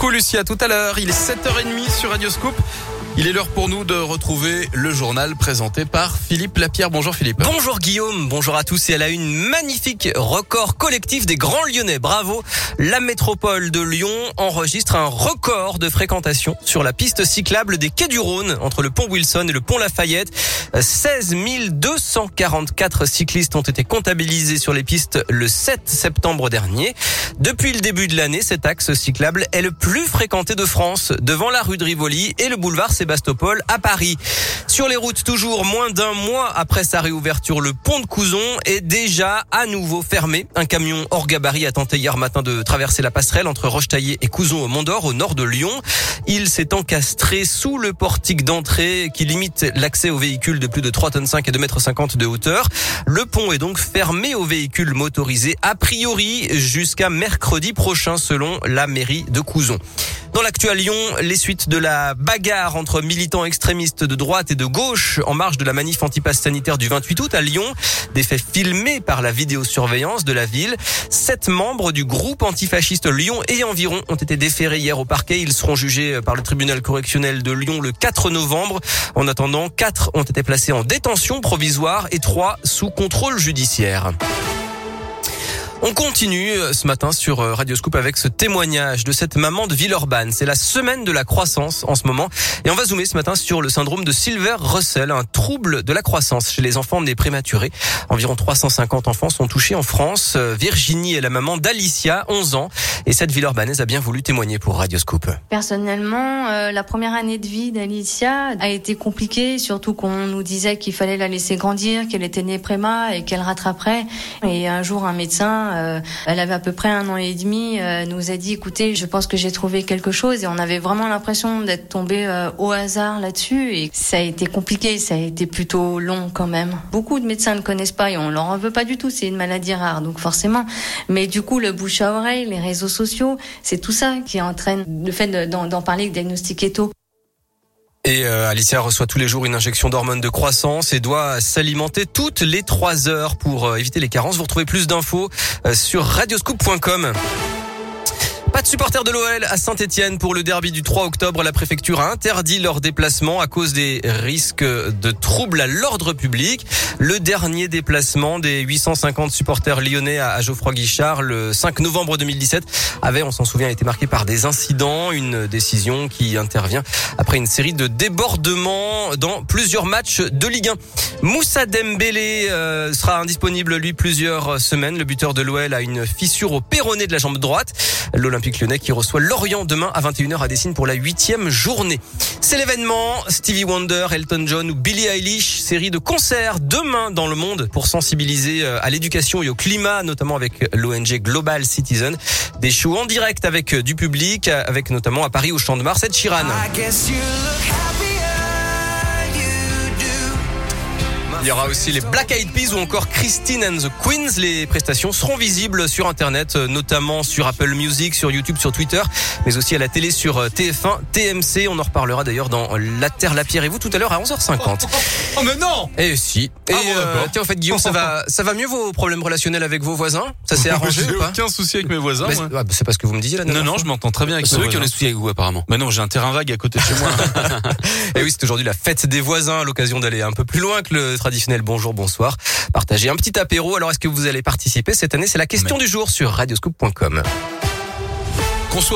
Coucou Lucia, tout à l'heure, il est 7h30 sur Radioscope. Il est l'heure pour nous de retrouver le journal présenté par Philippe Lapierre. Bonjour Philippe. Bonjour Guillaume, bonjour à tous et elle a une magnifique record collectif des Grands Lyonnais. Bravo. La métropole de Lyon enregistre un record de fréquentation sur la piste cyclable des quais du Rhône entre le pont Wilson et le pont Lafayette. 16 244 cyclistes ont été comptabilisés sur les pistes le 7 septembre dernier. Depuis le début de l'année, cet axe cyclable est le plus fréquenté de France devant la rue de Rivoli et le boulevard Sébastopol à Paris. Sur les routes, toujours moins d'un mois après sa réouverture, le pont de Couzon est déjà à nouveau fermé. Un camion hors gabarit a tenté hier matin de traverser la passerelle entre Rochetaillé et Couzon au Mont d'Or, au nord de Lyon. Il s'est encastré sous le portique d'entrée qui limite l'accès aux véhicules de plus de 3 tonnes 5 et 2 mètres 50 de hauteur. Le pont est donc fermé aux véhicules motorisés a priori jusqu'à mercredi prochain selon la mairie de Couzon. Dans l'actu à Lyon, les suites de la bagarre entre militants extrémistes de droite et de gauche en marge de la manif anti-pass sanitaire du 28 août à Lyon. Des faits filmés par la vidéosurveillance de la ville. Sept membres du groupe antifasciste Lyon et environ ont été déférés hier au parquet. Ils seront jugés par le tribunal correctionnel de Lyon le 4 novembre. En attendant, quatre ont été placés en détention provisoire et trois sous contrôle judiciaire. On continue euh, ce matin sur euh, Radio Scoop avec ce témoignage de cette maman de Villeurbanne. C'est la semaine de la croissance en ce moment. Et on va zoomer ce matin sur le syndrome de Silver Russell, un trouble de la croissance chez les enfants nés prématurés. Environ 350 enfants sont touchés en France. Euh, Virginie est la maman d'Alicia, 11 ans. Et cette Villeurbanaise a bien voulu témoigner pour Radio Scoop. Personnellement, la première année de vie d'Alicia a été compliquée, surtout qu'on nous disait qu'il fallait la laisser grandir, qu'elle était née préma et qu'elle rattraperait. Et un jour, un médecin euh, elle avait à peu près un an et demi, euh, nous a dit écoutez, je pense que j'ai trouvé quelque chose et on avait vraiment l'impression d'être tombé euh, au hasard là-dessus et ça a été compliqué, ça a été plutôt long quand même. Beaucoup de médecins ne connaissent pas et on leur en veut pas du tout, c'est une maladie rare donc forcément. Mais du coup, le bouche à oreille, les réseaux sociaux, c'est tout ça qui entraîne le fait d'en parler, de diagnostiquer tôt. Et euh, Alicia reçoit tous les jours une injection d'hormones de croissance et doit s'alimenter toutes les trois heures pour euh, éviter les carences. Vous retrouvez plus d'infos euh, sur radioscoop.com. Pas de supporters de l'OL à Saint-Etienne pour le derby du 3 octobre. La préfecture a interdit leur déplacement à cause des risques de troubles à l'ordre public. Le dernier déplacement des 850 supporters lyonnais à Geoffroy Guichard le 5 novembre 2017 avait, on s'en souvient, été marqué par des incidents. Une décision qui intervient après une série de débordements dans plusieurs matchs de Ligue 1. Moussa Dembélé euh, sera indisponible lui plusieurs semaines. Le buteur de l'OL a une fissure au péroné de la jambe droite. L'Olympique lyonnais qui reçoit Lorient demain à 21h à Dessine pour la huitième journée. C'est l'événement Stevie Wonder, Elton John ou Billie Eilish, série de concerts demain dans le monde pour sensibiliser euh, à l'éducation et au climat, notamment avec l'ONG Global Citizen. Des shows en direct avec euh, du public, avec notamment à Paris au Champ de Mars, Ed Sheeran. Il y aura aussi les Black Eyed Peas ou encore Christine and the Queens. Les prestations seront visibles sur Internet, euh, notamment sur Apple Music, sur YouTube, sur Twitter, mais aussi à la télé sur euh, TF1, TMC. On en reparlera d'ailleurs dans La Terre, la Pierre et vous tout à l'heure à 11h50. Oh mais non Et si. Et Ah bon, euh, tiens, en fait, Guillaume, ça va, ça va mieux vos problèmes relationnels avec vos voisins? Ça s'est arrangé J'ai ou pas? aucun souci avec mes voisins. Bah, c'est- ah, bah, C'est pas ce que vous me disiez là. Non, non, je m'entends très bien avec C'est mes eux qui ont des soucis avec vous apparemment? Mais non, j'ai un terrain vague à côté de chez moi. Et oui, c'est aujourd'hui la fête des voisins, l'occasion d'aller un peu plus loin que le traditionnel bonjour, bonsoir. Partager un petit apéro. Alors, est-ce que vous allez participer cette année? C'est la question du jour sur radioscoop.com.